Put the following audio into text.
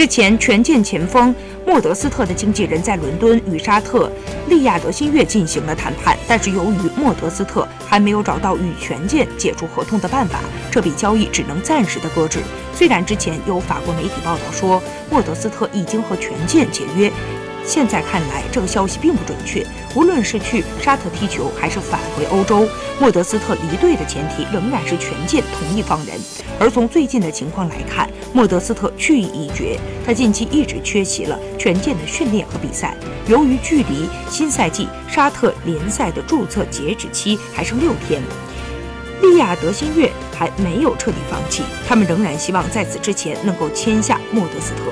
日前，权健前锋莫德斯特的经纪人在伦敦与沙特利亚德新月进行了谈判，但是由于莫德斯特还没有找到与权健解除合同的办法，这笔交易只能暂时的搁置。虽然之前有法国媒体报道说莫德斯特已经和权健解约。现在看来，这个消息并不准确。无论是去沙特踢球，还是返回欧洲，莫德斯特离队的前提仍然是权健同意放人。而从最近的情况来看，莫德斯特去意已决。他近期一直缺席了权健的训练和比赛。由于距离新赛季沙特联赛的注册截止期还剩六天，利亚德新月还没有彻底放弃，他们仍然希望在此之前能够签下莫德斯特。